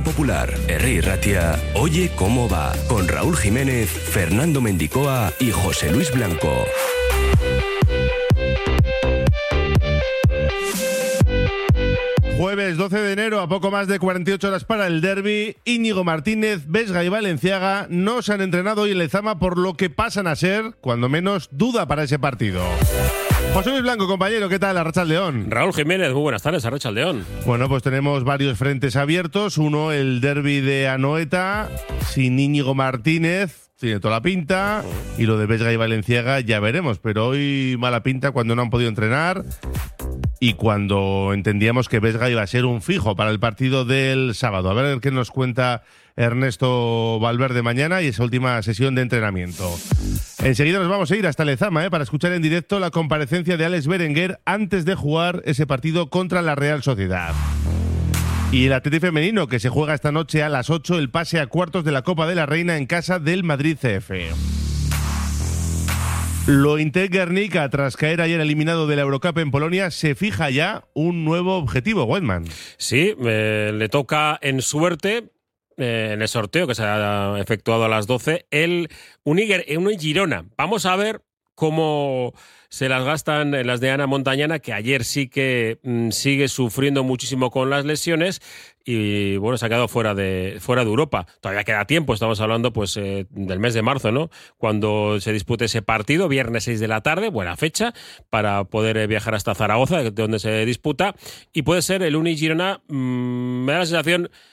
Radio Popular, Herri Ratia, Oye cómo va, con Raúl Jiménez, Fernando Mendicoa y José Luis Blanco. Jueves 12 de enero, a poco más de 48 horas para el derby, Íñigo Martínez, Vesga y Valenciaga no se han entrenado hoy en Lezama por lo que pasan a ser, cuando menos, duda para ese partido. José Luis Blanco, compañero, ¿qué tal? Arracha León. Raúl Jiménez, muy buenas tardes, Arracha León. Bueno, pues tenemos varios frentes abiertos. Uno, el derby de Anoeta, sin Íñigo Martínez, tiene toda la pinta. Y lo de Vesga y Valenciaga ya veremos, pero hoy mala pinta cuando no han podido entrenar y cuando entendíamos que Vesga iba a ser un fijo para el partido del sábado. A ver qué nos cuenta Ernesto Valverde mañana y esa última sesión de entrenamiento. Enseguida nos vamos a ir hasta Lezama ¿eh? para escuchar en directo la comparecencia de Alex Berenguer antes de jugar ese partido contra la Real Sociedad. Y el Atleti femenino que se juega esta noche a las 8 el pase a cuartos de la Copa de la Reina en casa del Madrid CF. Lo Inter Guernica, tras caer ayer eliminado de la Eurocup en Polonia, se fija ya un nuevo objetivo, Wetman. Sí, eh, le toca en suerte eh, en el sorteo que se ha efectuado a las 12, el Uniger, un Girona. Vamos a ver cómo se las gastan en las de Ana Montañana, que ayer sí que mm, sigue sufriendo muchísimo con las lesiones y bueno, se ha quedado fuera de, fuera de Europa. Todavía queda tiempo, estamos hablando pues eh, del mes de marzo, ¿no? Cuando se dispute ese partido, viernes 6 de la tarde, buena fecha, para poder eh, viajar hasta Zaragoza, de donde se disputa, y puede ser el Uni Girona, mm, me da la sensación eh,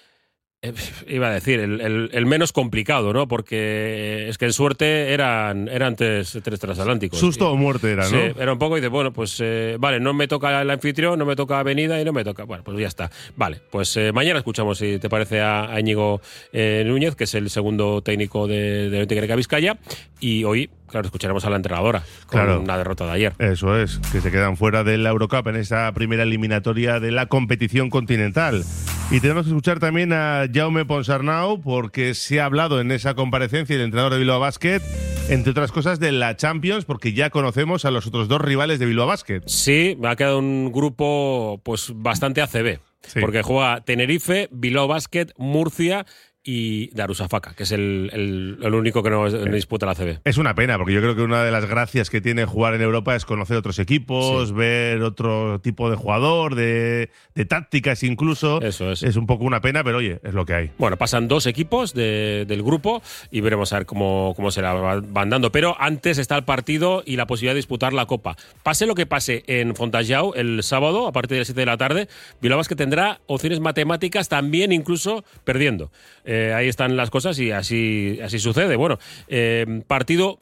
iba a decir, el, menos complicado, ¿no? Porque es que en suerte eran, eran tres, tres transatlánticos. Susto o muerte era, ¿no? Sí, era un poco y dice, bueno, pues eh, vale, no me toca el anfitrión, no me toca Avenida y no me toca. Bueno, pues ya está. Vale, pues eh, mañana escuchamos, si te parece, a, Íñigo Núñez, que es el segundo técnico de, de Vizcaya, y hoy Claro, escucharemos a la entrenadora con claro. una derrota de ayer. Eso es, que se quedan fuera de la Eurocup en esa primera eliminatoria de la competición continental. Y tenemos que escuchar también a Jaume Ponsarnau porque se ha hablado en esa comparecencia del entrenador de Bilbao Basket, entre otras cosas, de la Champions, porque ya conocemos a los otros dos rivales de Bilbao Basket. Sí, me ha quedado un grupo pues bastante ACB. Porque juega Tenerife, Bilbao Basket, Murcia y Darusafaka, que es el, el, único que no, disputa la CB. Es una pena, porque yo creo que una de las gracias que tiene jugar en Europa es conocer otros equipos, ver otro tipo de jugador, de, de, tácticas incluso. Eso es. Es un poco una pena, pero oye, es lo que hay. Bueno, pasan dos equipos del grupo y veremos a ver cómo, cómo se la van dando. Pero antes está el partido y la posibilidad de disputar la Copa. Pase lo que pase en Fontajau el sábado, a partir de las 7 de la tarde, Bilbao que tendrá opciones matemáticas también incluso perdiendo. Eh, ahí están las cosas y así, así sucede. Bueno, eh, partido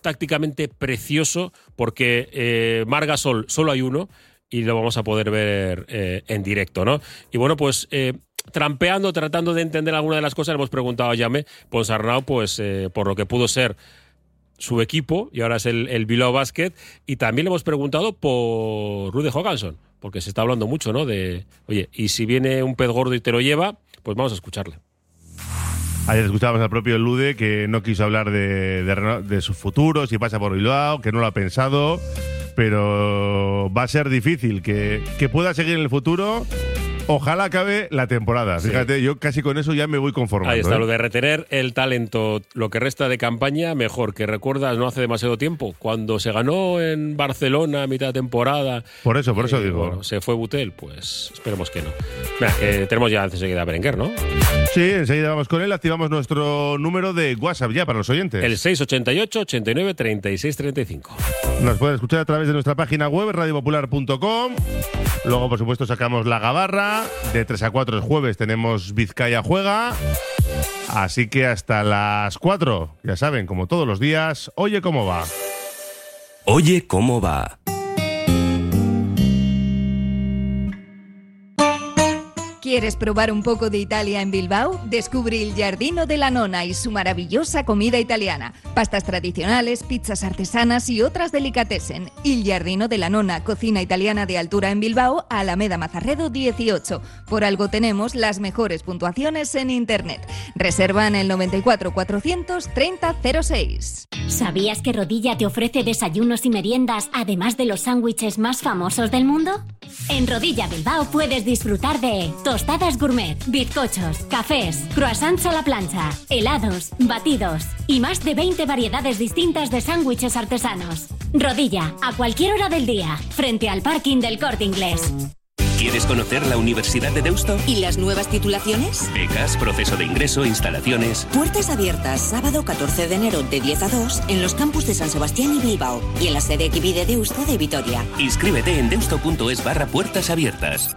tácticamente precioso porque eh, Margasol solo hay uno y lo vamos a poder ver en directo, ¿no? Y bueno, pues trampeando, tratando de entender alguna de las cosas, hemos preguntado a Yame Ponsarnau, pues por lo que pudo ser su equipo y ahora es el, el Bilbao Basket y también le hemos preguntado por Rude Hoganson porque se está hablando mucho, ¿no? De, oye, y si viene un pez gordo y te lo lleva, pues vamos a escucharle. Ayer escuchábamos al propio Lude que no quiso hablar de, de, su futuro, si pasa por Bilbao, que no lo ha pensado, pero va a ser difícil que, que pueda seguir en el futuro Ojalá acabe la temporada. Fíjate, yo casi con eso ya me voy conformando. Ahí está, ¿eh? lo de retener el talento, lo que resta de campaña, mejor. Que recuerdas no hace demasiado tiempo, cuando se ganó en Barcelona a mitad de temporada. Por eso, por eso eh, digo. se fue Butel, pues esperemos que no. tenemos ya enseguida a Berenguer, ¿no? Sí, enseguida vamos con él. Activamos nuestro número de WhatsApp ya para los oyentes. El 688 89 36 35. Nos pueden escuchar a través de nuestra página web, radiopopular.com. Luego, por supuesto, sacamos la gabarra de 3 a 4 el jueves tenemos Vizcaya Juega. Así que hasta las 4, ya saben, como todos los días, oye cómo va. Oye cómo va. ¿Quieres probar un poco de Italia en Bilbao? Descubre el Giardino de la Nona y su maravillosa comida italiana. Pastas tradicionales, pizzas artesanas y otras delicatessen. El Giardino de la Nona, cocina italiana de altura en Bilbao, Alameda Mazarredo 18. Por algo tenemos las mejores puntuaciones en Internet. Reserva en el 94 430 06. ¿Sabías que Rodilla te ofrece desayunos y meriendas además de los sándwiches más famosos del mundo? En Rodilla Bilbao puedes disfrutar de tostadas gourmet, bizcochos, cafés, croissants a la plancha, helados, batidos y más de 20 variedades distintas de sándwiches artesanos. Rodilla, a cualquier hora del día, frente al parking del corte inglés. ¿Quieres conocer la Universidad de Deusto? ¿Y las nuevas titulaciones? Becas, proceso de ingreso, instalaciones. Puertas abiertas sábado 14 de enero de 10 a 2 en los campus de San Sebastián y Bilbao y en la sede Equivi de Deusto de Vitoria. Inscríbete en deusto.es barra puertas abiertas.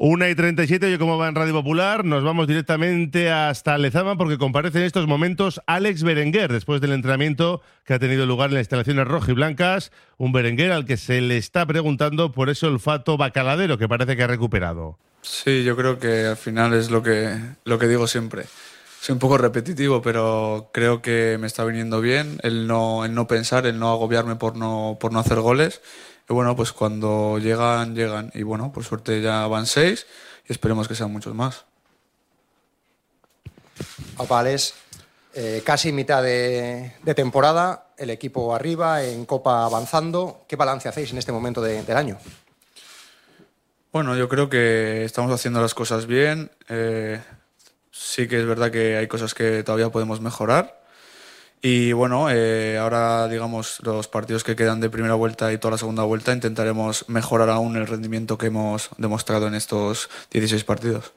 Una y 37, hoy como va en Radio Popular, nos vamos directamente hasta Lezama porque comparece en estos momentos Alex Berenguer, después del entrenamiento que ha tenido lugar en las instalaciones rojas y blancas, un Berenguer al que se le está preguntando por ese olfato bacaladero que parece que ha recuperado. Sí, yo creo que al final es lo que, lo que digo siempre. Soy un poco repetitivo, pero creo que me está viniendo bien el no, el no pensar, el no agobiarme por no, por no hacer goles y bueno, pues cuando llegan, llegan. Y bueno, por suerte ya van seis y esperemos que sean muchos más. Opales, eh, casi mitad de, de, temporada, el equipo arriba, en Copa avanzando. ¿Qué balance hacéis en este momento de, del año? Bueno, yo creo que estamos haciendo las cosas bien. Eh, sí que es verdad que hay cosas que todavía podemos mejorar. Y bueno, eh, ahora digamos los partidos que quedan de primera vuelta y toda la segunda vuelta intentaremos mejorar aún el rendimiento que hemos demostrado en estos 16 partidos.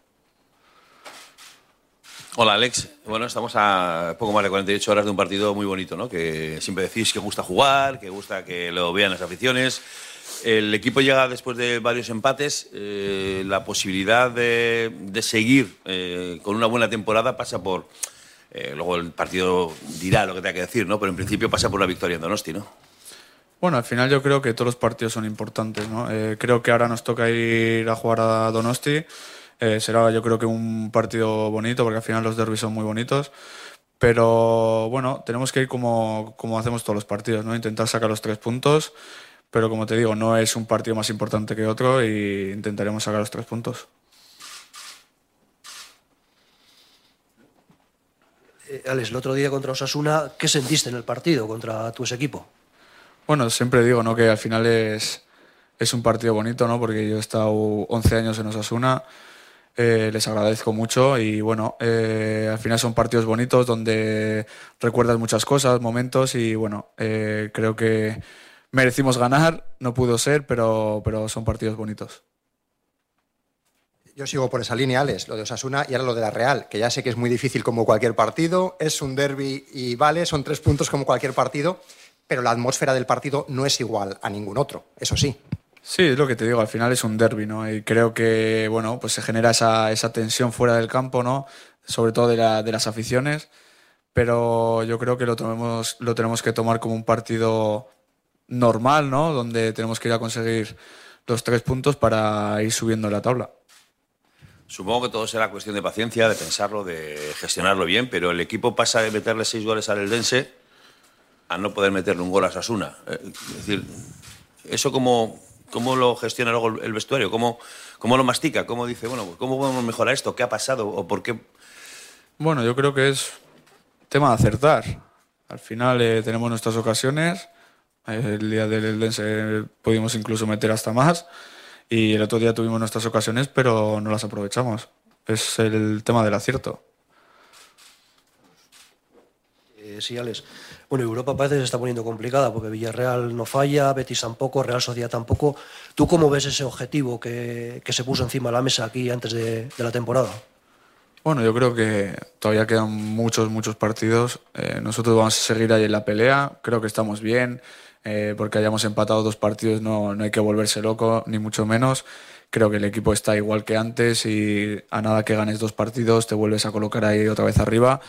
Hola Alex, bueno, estamos a poco más de 48 horas de un partido muy bonito, ¿no? Que siempre decís que gusta jugar, que gusta que lo vean las aficiones. El equipo llega después de varios empates. Eh, la posibilidad de, de seguir eh, con una buena temporada pasa por eh, luego el partido dirá lo que tenga que decir, ¿no? Pero en principio pasa por la victoria en Donosti, ¿no? Bueno, al final yo creo que todos los partidos son importantes, ¿no? Eh, creo que ahora nos toca ir a jugar a Donosti. Eh, será yo creo que un partido bonito, porque al final los derbis son muy bonitos. Pero bueno, tenemos que ir como, como hacemos todos los partidos, ¿no? Intentar sacar los tres puntos. Pero como te digo, no es un partido más importante que otro y intentaremos sacar los tres puntos. Eh, Alex, el otro día contra Osasuna, ¿qué sentiste en el partido contra tu equipo? Bueno, siempre digo ¿no? que al final es, es un partido bonito, ¿no? porque yo he estado 11 años en Osasuna, eh, les agradezco mucho y bueno, eh, al final son partidos bonitos donde recuerdas muchas cosas, momentos y bueno, creo que merecimos ganar, no pudo ser, pero, pero son partidos bonitos. Yo sigo por esa línea, Alex, lo de Osasuna y ahora lo de la Real, que ya sé que es muy difícil como cualquier partido, es un derby y vale, son tres puntos como cualquier partido, pero la atmósfera del partido no es igual a ningún otro, eso sí. Sí, es lo que te digo, al final es un derby, ¿no? Y creo que, bueno, pues se genera esa, esa tensión fuera del campo, ¿no? Sobre todo de, la, de las aficiones, pero yo creo que lo, tomemos, lo tenemos que tomar como un partido normal, ¿no? Donde tenemos que ir a conseguir los tres puntos para ir subiendo la tabla. Supongo que todo será cuestión de paciencia, de pensarlo, de gestionarlo bien, pero el equipo pasa de meterle seis goles al Eldense a no poder meterle un gol a Sasuna. Es decir, ¿eso cómo, cómo lo gestiona luego el vestuario? ¿Cómo, ¿Cómo lo mastica? ¿Cómo dice, bueno, ¿cómo podemos mejorar esto? ¿Qué ha pasado? ¿O por qué? Bueno, yo creo que es tema de acertar. Al final eh, tenemos nuestras ocasiones. El día del Eldense pudimos incluso meter hasta más. Y el otro día tuvimos nuestras ocasiones, pero no las aprovechamos. Es el tema del acierto. Eh, sí, Alex. Bueno, Europa parece que se está poniendo complicada porque Villarreal no falla, Betis tampoco, Real Sociedad tampoco. ¿Tú cómo ves ese objetivo que, que se puso encima de la mesa aquí antes de, de, la temporada? Bueno, yo creo que todavía quedan muchos, muchos partidos. Eh, nosotros vamos a seguir ahí en la pelea. Creo que estamos bien. Eh, porque hayamos empatado dos partidos no, no hay que volverse loco, ni mucho menos. Creo que el equipo está igual que antes y a nada que ganes dos partidos te vuelves a colocar ahí otra vez arriba.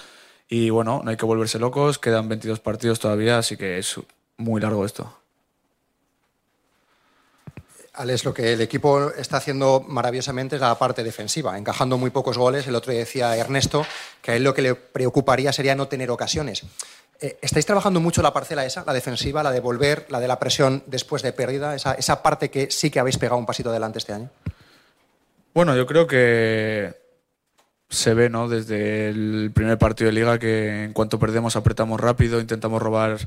Y bueno, no hay que volverse locos, quedan 22 partidos todavía, así que es muy largo esto. Alex, lo que el equipo está haciendo maravillosamente es la parte defensiva, encajando muy pocos goles. El otro día decía Ernesto que a él lo que le preocuparía sería no tener ocasiones. Eh, ¿Estáis trabajando mucho la parcela esa, la defensiva, la de volver, la de la presión después de pérdida, esa, esa parte que sí que habéis pegado un pasito adelante este año? Bueno, yo creo que se ve ¿no? desde el primer partido de liga que en cuanto perdemos apretamos rápido, intentamos robar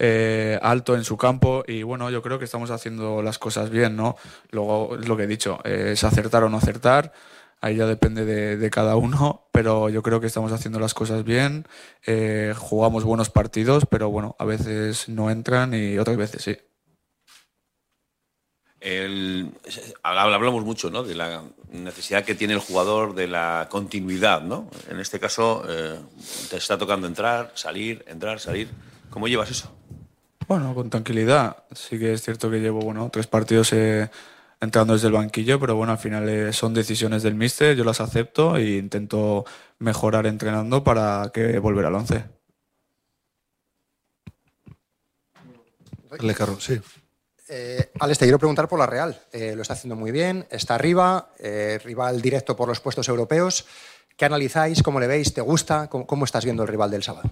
eh, alto en su campo y bueno, yo creo que estamos haciendo las cosas bien, ¿no? Luego lo que he dicho, eh, es acertar o no acertar, ahí ya depende de, de cada uno, pero yo creo que estamos haciendo las cosas bien, eh, jugamos buenos partidos, pero bueno, a veces no entran y otras veces sí. El- hablamos mucho ¿no? de la necesidad que tiene el jugador de la continuidad. ¿no? En este caso, eh, te está tocando entrar, salir, entrar, salir. ¿Cómo llevas eso? Bueno, con tranquilidad. Sí que es cierto que llevo bueno, tres partidos eh, entrando desde el banquillo, pero bueno, al final eh, son decisiones del míster, yo las acepto e intento mejorar entrenando para que volver al once. Dale, Carlos, sí. Eh, Alex, te quiero preguntar por la Real. Eh, lo está haciendo muy bien, está arriba, eh, rival directo por los puestos europeos. ¿Qué analizáis? ¿Cómo le veis? ¿Te gusta? ¿Cómo, cómo estás viendo el rival del sábado?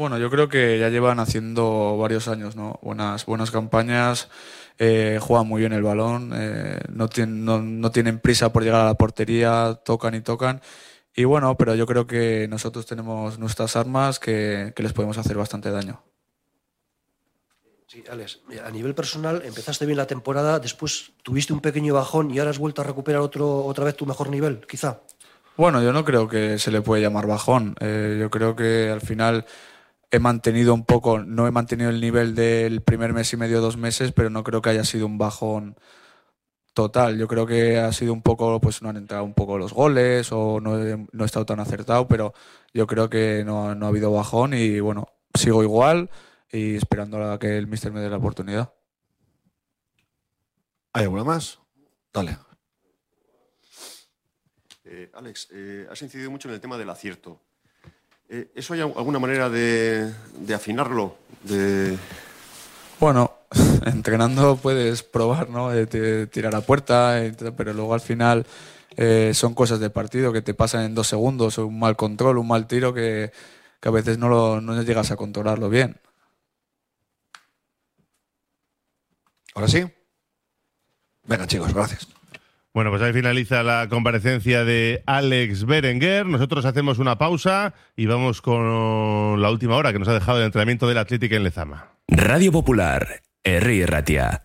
Bueno, yo creo que ya llevan haciendo varios años, ¿no? Buenas, buenas campañas, eh, juegan muy bien el balón, eh, no, tienen, no, no tienen prisa por llegar a la portería, tocan y tocan. Y bueno, pero yo creo que nosotros tenemos nuestras armas que, que les podemos hacer bastante daño. Sí, Alex, a nivel personal empezaste bien la temporada, después tuviste un pequeño bajón y ahora has vuelto a recuperar otro, otra vez tu mejor nivel, quizá. Bueno, yo no creo que se le puede llamar bajón. Eh, yo creo que al final he mantenido un poco, no he mantenido el nivel del primer mes y medio, dos meses, pero no creo que haya sido un bajón total. Yo creo que ha sido un poco, pues no han entrado un poco los goles o no he, no he estado tan acertado, pero yo creo que no, no ha habido bajón y bueno, sigo igual y esperando a que el míster me dé la oportunidad. ¿Hay alguna más? Dale. Eh, Alex, eh, has incidido mucho en el tema del acierto. Eh, ¿Eso hay al- alguna manera de, de afinarlo? De... Bueno, entrenando puedes probar, ¿no? Eh, tirar a puerta, eh, pero luego al final eh, son cosas de partido que te pasan en dos segundos, un mal control, un mal tiro que, que a veces no, lo, no llegas a controlarlo bien. ¿Ahora sí? Venga, chicos, gracias. Bueno, pues ahí finaliza la comparecencia de Alex Berenguer. Nosotros hacemos una pausa y vamos con la última hora que nos ha dejado el entrenamiento del Atlético en Lezama. Radio Popular, Herri Ratia.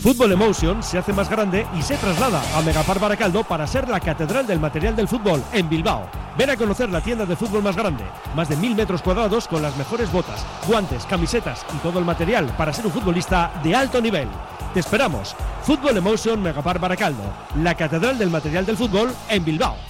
Fútbol Emotion se hace más grande y se traslada a Megapar Baracaldo para ser la catedral del material del fútbol en Bilbao. Ven a conocer la tienda de fútbol más grande, más de mil metros cuadrados con las mejores botas, guantes, camisetas y todo el material para ser un futbolista de alto nivel. Te esperamos. Fútbol Emotion Megapar Baracaldo, la catedral del material del fútbol en Bilbao.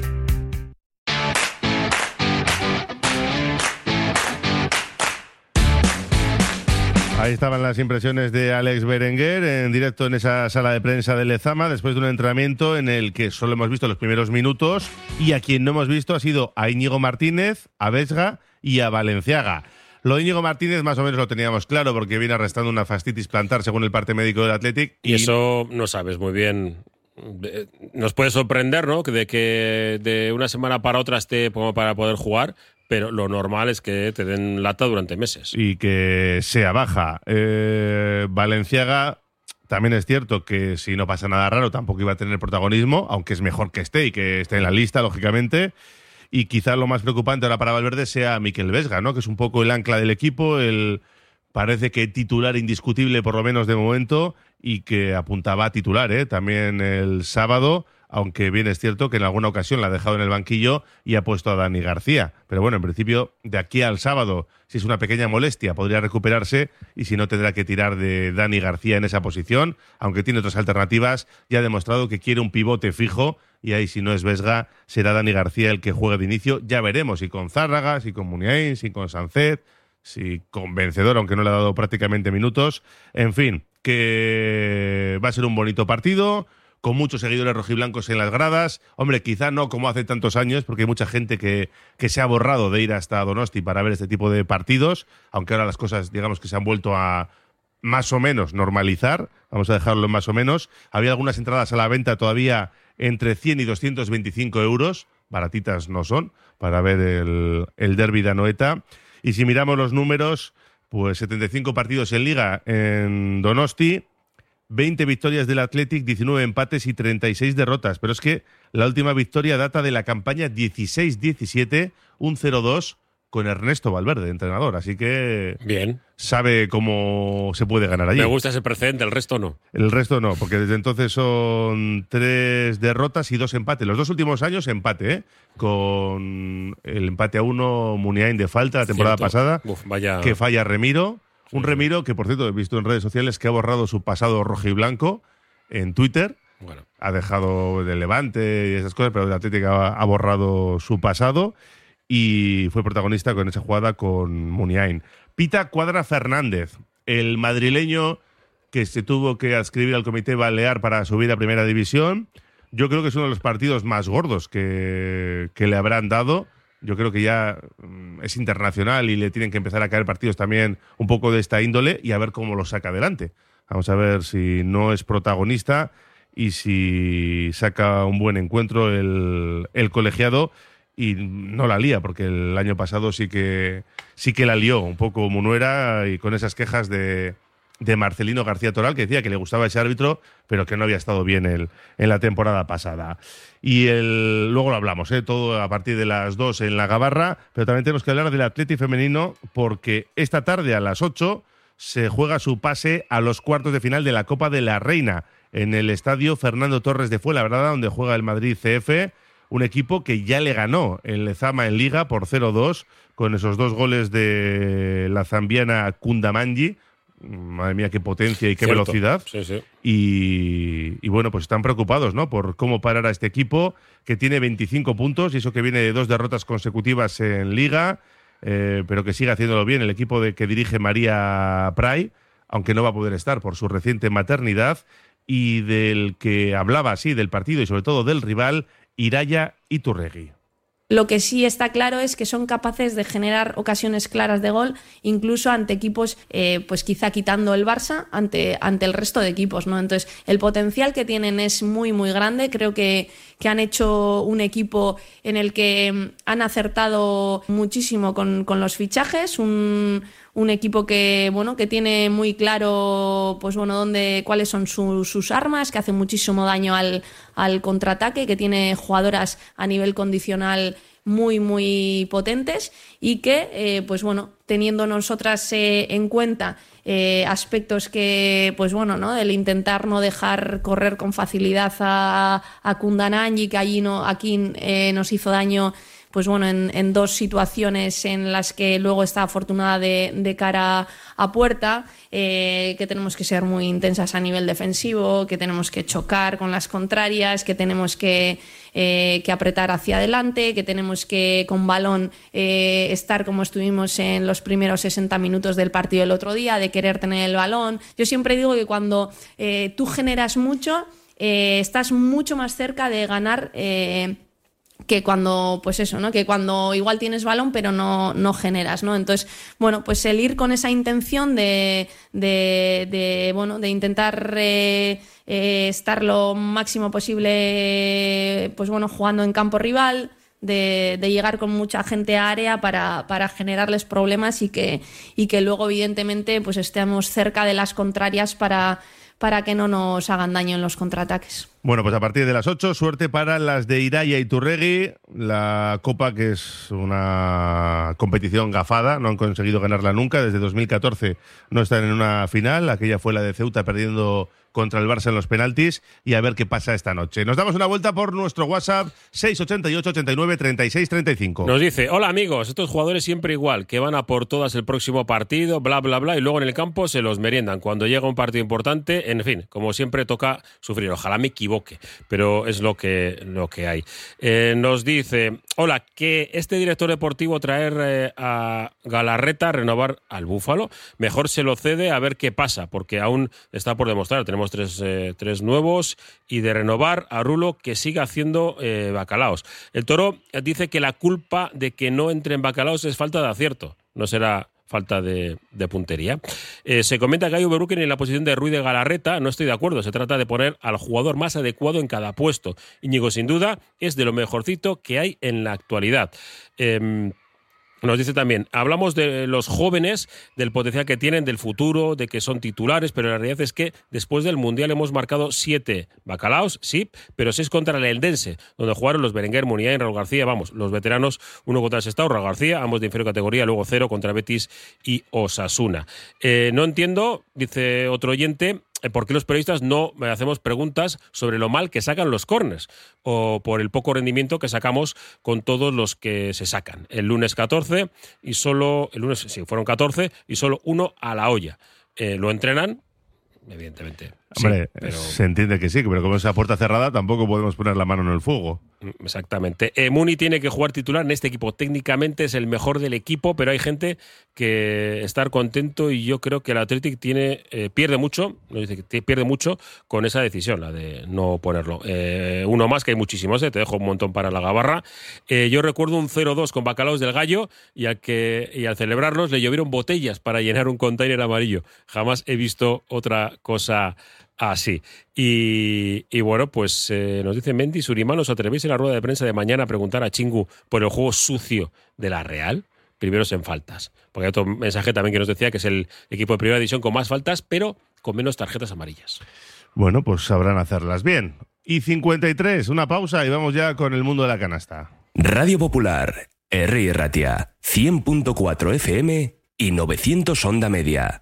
Ahí estaban las impresiones de Alex Berenguer en directo en esa sala de prensa de Lezama después de un entrenamiento en el que solo hemos visto los primeros minutos y a quien no hemos visto ha sido a Íñigo Martínez, a Vesga y a Valenciaga. Lo de Íñigo Martínez más o menos lo teníamos claro porque viene arrastrando una fascitis plantar según el parte médico del Athletic. Y eso no sabes muy bien. Eh, Nos puede sorprender, ¿no? Que De que de una semana para otra esté como para poder jugar, pero lo normal es que te den lata durante meses. y que sea baja. Eh, Valenciaga También es cierto que si no pasa nada raro tampoco iba a tener protagonismo, aunque es mejor que esté y que esté en la lista, lógicamente. Y quizás lo más preocupante ahora para Valverde sea Miquel Vesga, ¿no? Que es un poco el ancla del equipo, el parece que titular indiscutible por lo menos de momento y que apuntaba a titular, ¿eh? También el sábado aunque bien es cierto que en alguna ocasión la ha dejado en el banquillo y ha puesto a Dani García. Pero bueno, en principio, de aquí al sábado, si es una pequeña molestia, podría recuperarse y si no, tendrá que tirar de Dani García en esa posición, aunque tiene otras alternativas, ya ha demostrado que quiere un pivote fijo y ahí si no es Vesga, será Dani García el que juegue de inicio. Ya veremos si con Zárraga, si con Muniain, si con Sancet, si con Vencedor, aunque no le ha dado prácticamente minutos. En fin, que va a ser un bonito partido con muchos seguidores rojiblancos en las gradas. Hombre, quizá no como hace tantos años, porque hay mucha gente que, que, se ha borrado de ir hasta Donosti para ver este tipo de partidos, aunque ahora las cosas, digamos que se han vuelto a más o menos normalizar, vamos a dejarlo más o menos. Había algunas entradas a la venta todavía entre 100 y 225 euros, baratitas no son, para ver el, el derby de Anoeta. Y si miramos los números, pues 75 partidos en liga en Donosti, 20 victorias del Athletic, 19 empates y 36 derrotas. Pero es que la última victoria data de la campaña 16-17, un 0-2 con Ernesto Valverde, entrenador. Así que. Bien. Sabe cómo se puede ganar allí. Me gusta ese precedente, el resto no. El resto no, porque desde entonces son tres derrotas y dos empates. Los dos últimos años empate, ¿eh? Con el empate a uno, Muniain de falta la temporada Cierto. pasada. Uf, vaya. Que falla Remiro. Un Remiro que, por cierto, he visto en redes sociales que ha borrado su pasado rojo y blanco en Twitter. Bueno. Ha dejado de Levante y esas cosas, pero el Atlético ha, ha borrado su pasado y fue protagonista con esa jugada con Muniain. Pita Cuadra Fernández, el madrileño que se tuvo que adscribir al comité balear para subir a primera división. Yo creo que es uno de los partidos más gordos que, que le habrán dado. Yo creo que ya mm, es internacional y le tienen que empezar a caer partidos también un poco de esta índole y a ver cómo lo saca adelante. Vamos a ver si no es protagonista y si saca un buen encuentro el, colegiado y no la lía, porque el año pasado sí que sí que la lió un poco Munuera y con esas quejas de, de Marcelino García Toral, que decía que le gustaba ese árbitro, pero que no había estado bien el, en la temporada pasada. Y el, luego lo hablamos, ¿eh? todo a partir de las 2 en la Gabarra, pero también tenemos que hablar del Atleti femenino, porque esta tarde a las 8 se juega su pase a los cuartos de final de la Copa de la Reina en el estadio Fernando Torres de Fuenlabrada, donde juega el Madrid CF, un equipo que ya le ganó el Lezama en Liga por 0-2 con esos dos goles de la zambiana Kundamanji. Madre mía, qué potencia y qué Cierto. velocidad. Sí, sí. Y, y bueno, pues están preocupados, ¿no? Por cómo parar a este equipo que tiene 25 puntos y eso que viene de dos derrotas consecutivas en Liga, eh, pero que sigue haciéndolo bien el equipo de, que dirige María Pray, aunque no va a poder estar por su reciente maternidad y del que hablaba así del partido y sobre todo del rival Iraya Iturregui. Lo que sí está claro es que son capaces de generar ocasiones claras de gol, incluso ante equipos, eh, pues quizá quitando el Barça, ante, ante el resto de equipos, ¿no? Entonces, el potencial que tienen es muy, muy grande. Creo que, que han hecho un equipo en el que mm, han acertado muchísimo con, con los fichajes, un, un equipo que bueno que tiene muy claro pues bueno dónde cuáles son su- sus armas que hace muchísimo daño al, al contraataque que tiene jugadoras a nivel condicional muy muy potentes y que eh, pues bueno teniendo nosotras eh, en cuenta eh, aspectos que pues bueno no el intentar no dejar correr con facilidad a, a Kundananji que allí no aquí eh, nos hizo daño pues bueno, en, en dos situaciones en las que luego está afortunada de, de cara a puerta, eh, que tenemos que ser muy intensas a nivel defensivo, que tenemos que chocar con las contrarias, que tenemos que, eh, que apretar hacia adelante, que tenemos que con balón eh, estar como estuvimos en los primeros 60 minutos del partido el otro día, de querer tener el balón. Yo siempre digo que cuando eh, tú generas mucho, eh, estás mucho más cerca de ganar. Que cuando, pues eso, ¿no? Que cuando igual tienes balón, pero no, no generas, ¿no? Entonces, bueno, pues el ir con esa intención de, de, bueno, de intentar eh, eh, estar lo máximo posible, pues bueno, jugando en campo rival, de, de llegar con mucha gente a área para, para generarles problemas y que, y que luego, evidentemente, pues estemos cerca de las contrarias para para que no nos hagan daño en los contraataques. Bueno, pues a partir de las 8, suerte para las de Iraya y Turregui, la Copa que es una competición gafada, no han conseguido ganarla nunca, desde 2014 no están en una final, aquella fue la de Ceuta perdiendo contra el Barça en los penaltis y a ver qué pasa esta noche. Nos damos una vuelta por nuestro WhatsApp 688 89 36 35. Nos dice, hola amigos, estos jugadores siempre igual, que van a por todas el próximo partido, bla, bla, bla, y luego en el campo se los meriendan. Cuando llega un partido importante, en fin, como siempre toca sufrir. Ojalá me equivoque, pero es lo que, lo que hay. Eh, nos dice, hola, que este director deportivo traer eh, a Galarreta renovar al Búfalo, mejor se lo cede a ver qué pasa, porque aún está por demostrar. Tenemos tres, eh, tres nuevos y de renovar a Rulo que siga haciendo bacalaos. El toro dice que la culpa de que no entre en bacalaos es falta de acierto. No será falta de, puntería. Eh, se comenta que hay Uberbuken en la posición de Ruiz de Galarreta. No estoy de acuerdo. Se trata de poner al jugador más adecuado en cada puesto. Íñigo, sin duda, es de lo mejorcito que hay en la actualidad. Em, nos dice también, hablamos de los jóvenes, del potencial que tienen, del futuro, de que son titulares, pero la realidad es que después del Mundial hemos marcado siete bacalaos, sí, pero seis contra el Eldense, donde jugaron los Berenguer, Muniain, Raúl García, vamos, los veteranos, uno contra el Sestao, Raúl García, ambos de inferior categoría, luego cero contra Betis y Osasuna. Eh, no entiendo, dice otro oyente, por qué los periodistas no hacemos preguntas sobre lo mal que sacan los corners o por el poco rendimiento que sacamos con todos los que se sacan. El lunes 14 y solo, el lunes sí, fueron 14 y solo uno a la olla. Eh, lo entrenan, evidentemente. Sí, Hombre, pero- se entiende que sí, pero como es a puerta cerrada tampoco podemos poner la mano en el fuego. Exactamente. Eh, Muni tiene que jugar titular en este equipo. Técnicamente es el mejor del equipo, pero hay gente que estar contento y yo creo que el Athletic tiene eh, pierde mucho, pierde mucho con esa decisión, la de no ponerlo. Eh, uno más, que hay muchísimos, eh, te dejo un montón para la gabarra. Yo recuerdo un 0-2 con Bacalaos del Gallo y al, que, y al celebrarlos le llovieron botellas para llenar un container amarillo. Jamás he visto otra cosa así. Y, y bueno, pues eh, nos dice Mendy, Surimán, ¿os atrevéis en la rueda de prensa de mañana a preguntar a Chingu por el juego sucio de la Real? Primeros en faltas. Porque hay otro mensaje también que nos decía que es el equipo de primera división con más faltas, pero con menos tarjetas amarillas. Bueno, pues sabrán hacerlas bien. Y 53, una pausa y vamos ya con el mundo de la canasta. Radio Popular, R. Ratia, 100.4 FM y 900 Onda Media.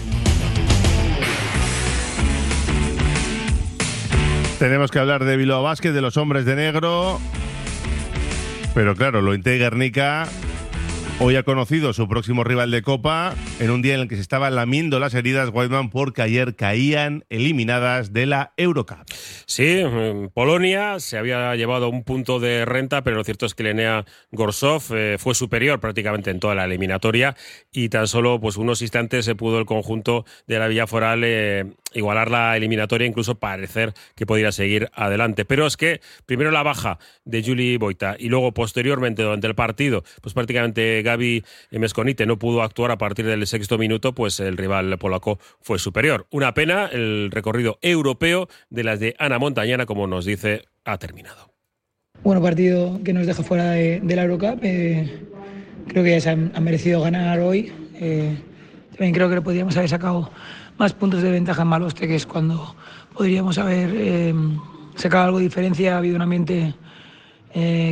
Tenemos que hablar de Bilbao Basket, de los hombres de negro. Pero claro, lo Guernica Hoy ha conocido su próximo rival de Copa en un día en el que se estaban lamiendo las heridas Whiteman porque ayer caían eliminadas de la Eurocup. Sí, Polonia se había llevado un punto de renta, pero lo cierto es que Lenea Gorsov eh, fue superior prácticamente en toda la eliminatoria y tan solo pues unos instantes se pudo el conjunto de la Villa Foral eh, igualar la eliminatoria, incluso parecer que podría seguir adelante. Pero es que primero la baja de Juli Boita y luego posteriormente durante el partido, pues prácticamente Gaby Mesconite no pudo actuar a partir del sexto minuto, pues el rival polaco fue superior. Una pena, el recorrido europeo de las de Ana Montañana, como nos dice, ha terminado. Bueno, partido que nos deja fuera de, la Eurocup. Eh, creo que ya se han, merecido ganar hoy. Eh, también creo que le podríamos haber sacado más puntos de ventaja en Maloste, que es cuando podríamos haber eh, sacado algo de diferencia. Ha habido un ambiente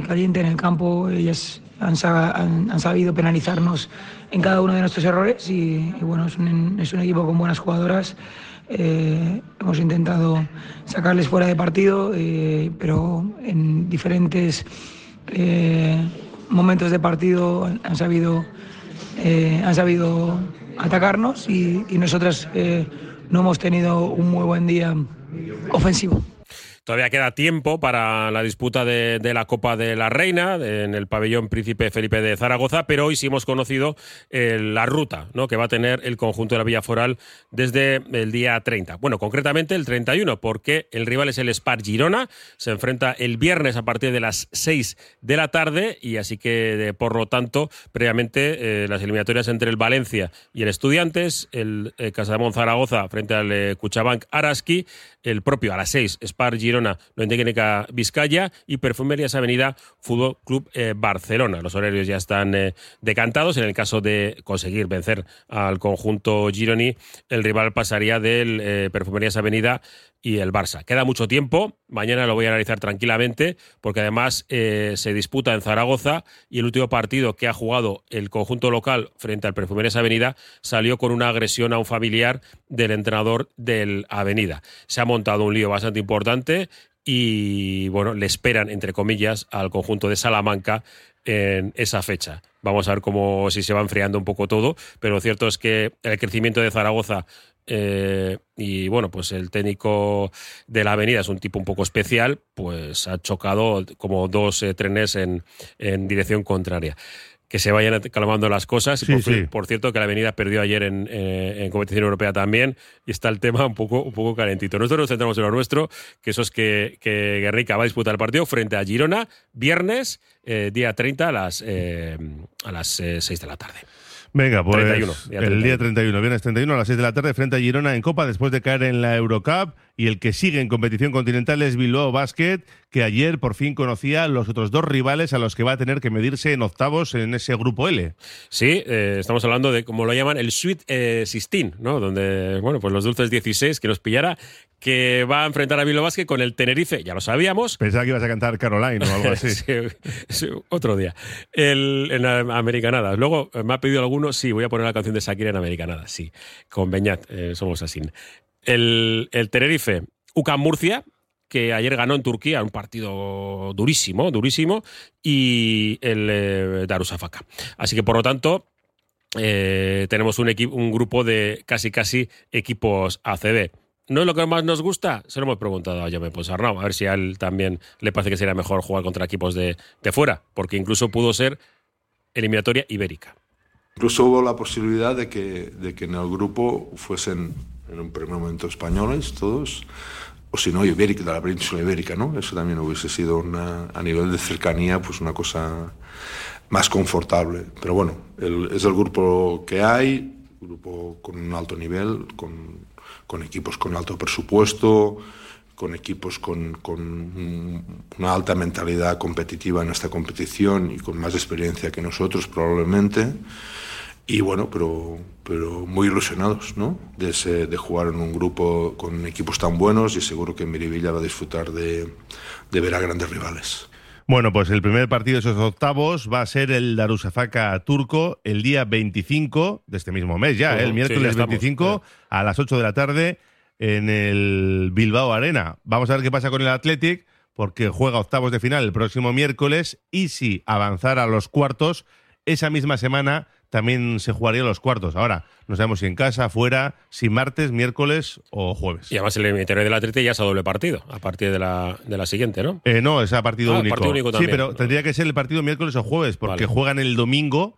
caliente en el campo. Ellas han, sa- han- han sabido penalizarnos en cada uno de nuestros errores y, bueno, es un, es un equipo con buenas jugadoras. Eh, hemos intentado sacarles fuera de partido, eh, pero en diferentes eh, momentos de partido han, sabido, han sabido atacarnos y, nosotras no hemos tenido un muy buen día ofensivo. Todavía queda tiempo para la disputa de, la Copa de la Reina en el pabellón Príncipe Felipe de Zaragoza, pero hoy sí hemos conocido eh, la ruta ¿no? que va a tener el conjunto de la Villa Foral desde el día 30. Bueno, concretamente el 31, porque el rival es el Spar Girona, se enfrenta el viernes a partir de las 6 de la tarde y así que, de- por lo tanto, previamente eh, las eliminatorias entre el Valencia y el Estudiantes, el eh, Zaragoza frente al eh, Cuchabank Araski, el propio a las 6 Spar Girona, Loentequeneca Vizcaya y Perfumerías Avenida Fútbol Club eh, Barcelona. Los horarios ya están eh, decantados. En el caso de conseguir vencer al conjunto Gironi, el rival pasaría del eh, Perfumerías Avenida y el Barça. Queda mucho tiempo, mañana lo voy a analizar tranquilamente, porque además eh, se disputa en Zaragoza y el último partido que ha jugado el conjunto local frente al Perfumerías Avenida salió con una agresión a un familiar del entrenador del Avenida. Se ha montado un lío bastante importante y bueno, le esperan, entre comillas, al conjunto de Salamanca en esa fecha. Vamos a ver cómo si se va enfriando un poco todo, pero lo cierto es que el crecimiento de Zaragoza eh, y bueno, pues el técnico de la avenida es un tipo un poco especial, pues ha chocado como dos eh, trenes en, en dirección contraria. Que se vayan calmando las cosas. Y Sí, por, sí. por cierto, que la avenida perdió ayer en, eh, en competición europea también y está el tema un poco, un poco calentito. Nosotros nos centramos en lo nuestro, que eso es que, que Guernica va a disputar el partido frente a Girona, viernes, día 30 a las, a las eh, 6 de la tarde. Venga, pues 31, día el día 31, viernes 31 a las 6 de la tarde frente a Girona en Copa después de caer en la Eurocup y el que sigue en competición continental es Bilbao Basket que ayer por fin conocía los otros dos rivales a los que va a tener que medirse en octavos en ese grupo L. Sí, eh, estamos hablando de, como lo llaman, el Sweet eh, 16, ¿no? Donde, bueno, pues los dulces 16 que nos pillara, que va a enfrentar a Bilbao Basket con el Tenerife, ya lo sabíamos. Pensaba que ibas a cantar Caroline o algo así. Sí, sí, otro día. El, en Americanadas. Luego eh, me ha pedido alguno, sí, voy a poner la canción de Shakira en Americanadas, sí. Con Beñat, eh, somos así. El, Tenerife, UCAM Murcia, que ayer ganó en Turquía un partido durísimo, durísimo, y el eh, Darusafaka. Así que, por lo tanto, eh, tenemos un, un grupo de casi casi equipos ACB. ¿No es lo que más nos gusta? Se lo hemos preguntado a Jaume Ponsarnau, a ver si a él también le parece que sería mejor jugar contra equipos de, de fuera, porque incluso pudo ser eliminatoria ibérica. Incluso hubo la posibilidad de que, de que en el grupo fuesen en un primer momento españoles todos, o si no, ibérica, de la península ibérica, ¿no? Eso también hubiese sido una, a nivel de cercanía pues una cosa más confortable. Pero bueno, el- es el grupo que hay, grupo con un alto nivel, con, con equipos con alto presupuesto, con equipos con, con un- una alta mentalidad competitiva en esta competición y con más experiencia que nosotros probablemente. Y bueno, pero, pero muy ilusionados ¿no? de, ese- de jugar en un grupo con equipos tan buenos y seguro que Miribilla va a disfrutar de, de ver a grandes rivales. Bueno, pues el primer partido de esos octavos va a ser el Darusafaka turco el día 25 de este mismo mes ya, ¿eh? el sí, miércoles ya estamos, 25 a las 8 de la tarde en el Bilbao Arena. Vamos a ver qué pasa con el Athletic porque juega octavos de final el próximo miércoles y si avanzara a los cuartos esa misma semana también se jugarían los cuartos. Ahora, no sabemos si en casa, fuera, si martes, miércoles o jueves. Y además el eliminatorio del Atleti ya es a doble partido, a partir de la, de la siguiente, ¿no? Eh, no, es a partido Ah, único. partido único sí, también. pero tendría que ser el partido miércoles o jueves, porque Vale. juegan el domingo.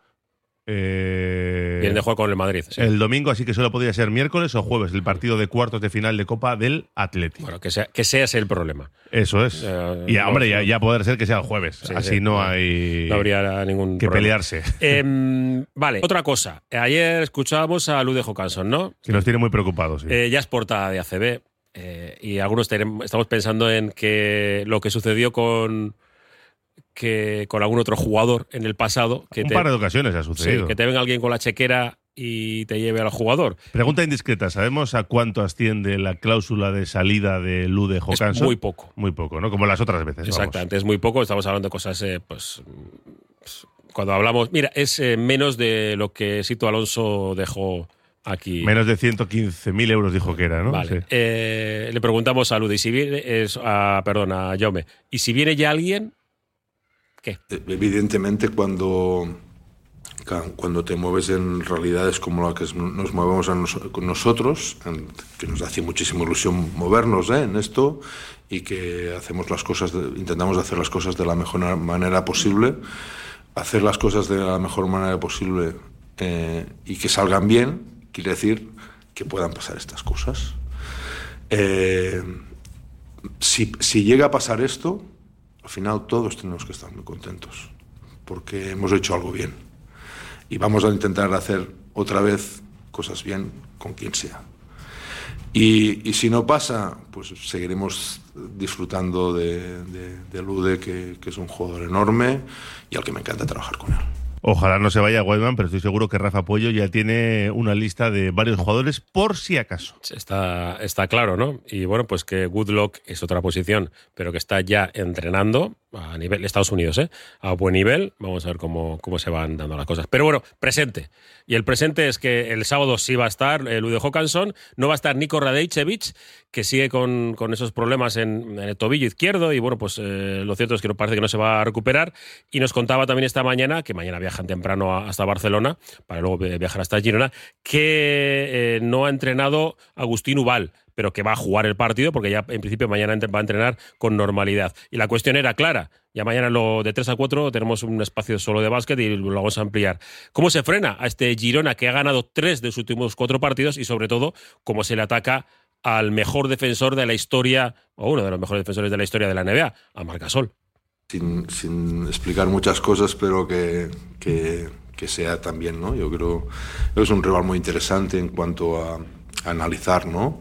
Eh, Vienen de jugar con el Madrid. sí. El domingo, así que solo podría ser miércoles o jueves, el partido de cuartos de final de Copa del Atleti. Bueno, que sea, que sea ese el problema. Eso es. Eh, y no, hombre, ya, ya poder ser que sea el jueves. Sí, así sí, no no- hay no habría ningún que problema. pelearse. Em, vale, otra cosa. Ayer escuchábamos a Lude Jocanson, ¿no? Que nos tiene muy preocupados. Eh, ya es portada de ACB eh, y algunos tenemos- estamos pensando en que lo que sucedió con que con algún otro jugador en el pasado que Un te, par de ocasiones ha sí, sucedido. que te venga alguien con la chequera y te lleve al jugador. Pregunta indiscreta. ¿Sabemos a cuánto asciende la cláusula de salida de Lude Jocanson? muy poco. Muy poco, ¿no? Como las otras veces. vamos. Exactamente, es muy poco. Estamos hablando de cosas, eh, pues, pues, cuando hablamos, mira, es eh, menos de lo que Sito Alonso dejó aquí. Menos de 115.000 euros dijo que era, ¿no? Vale. Sí. Eh, le preguntamos a Lude, y si viene, es, a, perdón, a Jaume, y si viene ya alguien, ¿qué? Evidentemente, cuando, cuando te mueves en realidades como la que nos movemos con nosotros, que nos hace muchísima ilusión movernos ¿eh? en esto y que hacemos las cosas, de- intentamos hacer las cosas de la mejor manera posible, hacer las cosas de la mejor manera posible eh, y que salgan bien, quiere decir que puedan pasar estas cosas. Eh, si, si llega a pasar esto, al final todos tenemos que estar muy contentos, porque hemos hecho algo bien. Y vamos a intentar hacer otra vez cosas bien con quien sea. Y, si no pasa, pues seguiremos disfrutando de, de, de Lude, que, que es un jugador enorme y al que me encanta trabajar con él. Ojalá no se vaya Guayman, pero estoy seguro que Rafa Puello ya tiene una lista de varios jugadores por si acaso. Está, está claro, ¿no? Y bueno, pues que Goodlock es otra posición, pero que está ya entrenando a nivel Estados Unidos, ¿eh? A buen nivel. Vamos a ver cómo, cómo se van dando las cosas. Pero bueno, presente. Y el presente es que el sábado sí va a estar eh, Lude Jokansson, no va a estar Nico Radeicevic, que sigue con, con esos problemas en, el tobillo izquierdo y bueno, pues eh, lo cierto es que no parece que no se va a recuperar. Y nos contaba también esta mañana, que mañana viajan temprano hasta Barcelona, para luego vi- viajar hasta Girona, que eh, no ha entrenado Agustín Ubal, pero que va a jugar el partido porque ya en principio mañana va a entrenar con normalidad. Y la cuestión era clara. Ya mañana lo de 3 a 4 tenemos un espacio solo de básquet y lo vamos a ampliar. ¿Cómo se frena a este Girona que ha ganado tres de sus últimos cuatro partidos y sobre todo cómo se le ataca al mejor defensor de la historia o uno de los mejores defensores de la historia de la NBA, a Marcasol? sin, sin explicar muchas cosas, pero que, que, que sea también, ¿no? Yo creo que es un rival muy interesante en cuanto a, a analizar, ¿no?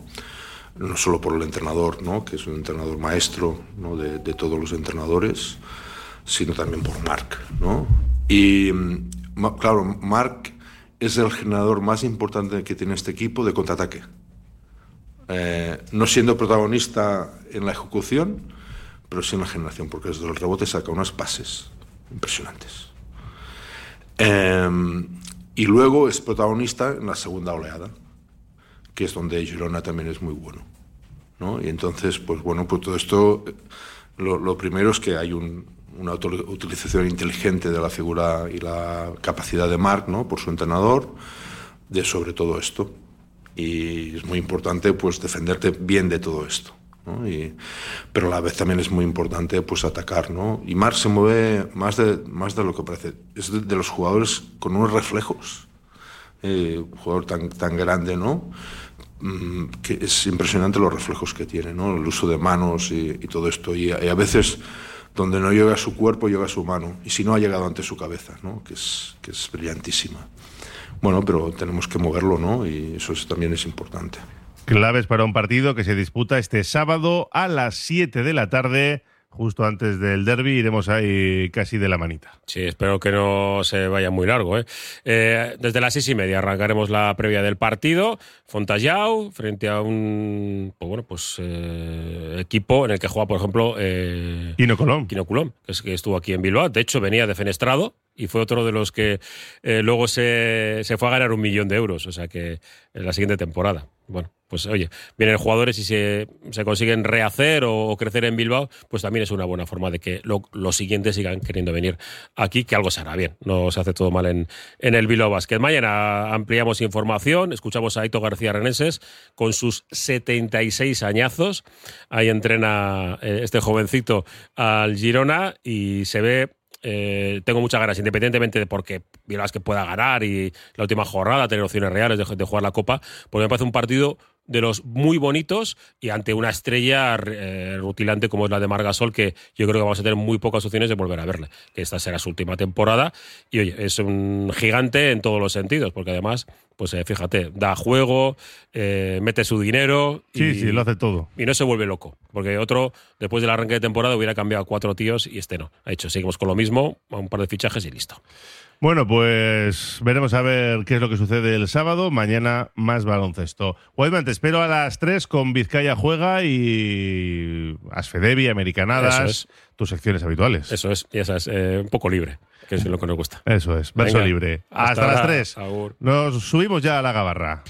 No solo por el entrenador, ¿no? Que es un entrenador maestro, ¿no? De, de todos los entrenadores, sino también por Marc, ¿no? Y, claro, Marc es el generador más importante que tiene este equipo de contraataque. Eh, no siendo protagonista en la ejecución, pero sí en la generación, porque desde el rebote saca unos pases impresionantes. Eh, y luego es protagonista en la segunda oleada, que es donde Girona también es muy bueno. ¿no? Y entonces, pues bueno, pues todo esto, eh, lo, primero es que hay un- una utilización inteligente de la figura y la capacidad de Marc, ¿no? Por su entrenador, de sobre todo esto. Y es muy importante, pues, defenderte bien de todo esto. ¿no? Y- pero a la vez también es muy importante pues atacar, ¿no? Y Marc se mueve más de, más de lo que parece. Es de, de los jugadores con unos reflejos. Eh, un jugador tan, tan grande, ¿no? Mm, que es impresionante los reflejos que tiene, ¿no? El uso de manos y, y todo esto. Y, y a veces donde no llega su cuerpo, llega su mano. Y si no ha llegado ante su cabeza, ¿no? Que es, que es brillantísima. Bueno, pero tenemos que moverlo, ¿no? Y eso es- también es importante. Claves para un partido que se disputa este sábado a las 7 de la tarde, justo antes del derby. Iremos ahí casi de la manita. Sí, espero que no se vaya muy largo. ¿eh? Eh, desde las seis y media arrancaremos la previa del partido. Fontajau frente a un pues bueno, pues, eh, equipo en el que juega, por ejemplo, eh, Quino Colón. Quino Colón, que, es, que estuvo aquí en Bilbao. De hecho, venía defenestrado y fue otro de los que eh, luego se, se fue a ganar un millón de euros. O sea que en la siguiente temporada. bueno, pues oye, vienen jugadores y se, se consiguen rehacer o, crecer en Bilbao, pues también es una buena forma de que lo- los siguientes sigan queriendo venir aquí, que algo se hará bien, no se hace todo mal en, en el Bilbao Basket. Mañana ampliamos información, escuchamos a Aito García Reneses con sus 76 añazos, ahí entrena eh, este jovencito al Girona y se ve eh, tengo muchas ganas, independientemente de porque Bilbao que pueda ganar y la última jornada tener opciones reales de, de jugar la Copa, porque me parece un partido de los muy bonitos y ante una estrella eh, rutilante como es la de Margasol, que yo creo que vamos a tener muy pocas opciones de volver a verle, que esta será su última temporada. Y oye, es un gigante en todos los sentidos, porque además, pues eh, fíjate, da juego, eh, mete su dinero. Sí, y, sí, lo hace todo. Y no se vuelve loco, porque otro, después del arranque de temporada, hubiera cambiado a cuatro tíos y este no. Ha hecho, seguimos con lo mismo, un par de fichajes y listo. Bueno, pues veremos a ver qué es lo que sucede el sábado. Mañana más baloncesto. Whiteman, te espero a las 3 con Vizcaya Juega y Asfedevi, Americanadas, Eso es. tus secciones habituales. Eso es, ya sabes, eh, un poco libre, que es lo que nos gusta. Eso es, verso Venga, libre. hasta Hasta, las ahora. 3. Agur. Nos subimos ya a la gabarra.